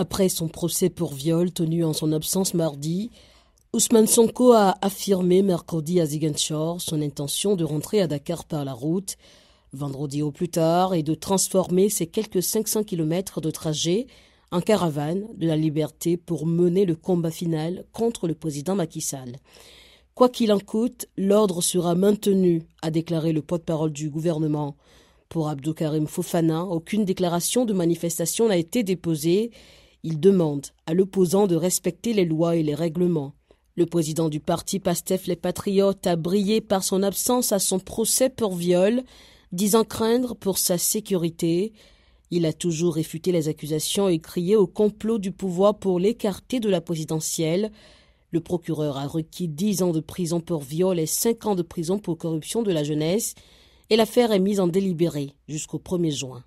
Après son procès pour viol tenu en son absence mardi, Ousmane Sonko a affirmé mercredi à Ziguinchor son intention de rentrer à Dakar par la route, vendredi au plus tard, et de transformer ses quelques 500 km de trajet en caravane de la liberté pour mener le combat final contre le président Macky Sall. Quoi qu'il en coûte, l'ordre sera maintenu, a déclaré le porte-parole du gouvernement. Pour Abdou Karim Fofana, aucune déclaration de manifestation n'a été déposée il demande à l'opposant de respecter les lois et les règlements. Le président du parti Pastef Les Patriotes a brillé par son absence à son procès pour viol, disant craindre pour sa sécurité. Il a toujours réfuté les accusations et crié au complot du pouvoir pour l'écarter de la présidentielle. Le procureur a requis dix ans de prison pour viol et cinq ans de prison pour corruption de la jeunesse, et l'affaire est mise en délibéré jusqu'au 1er juin.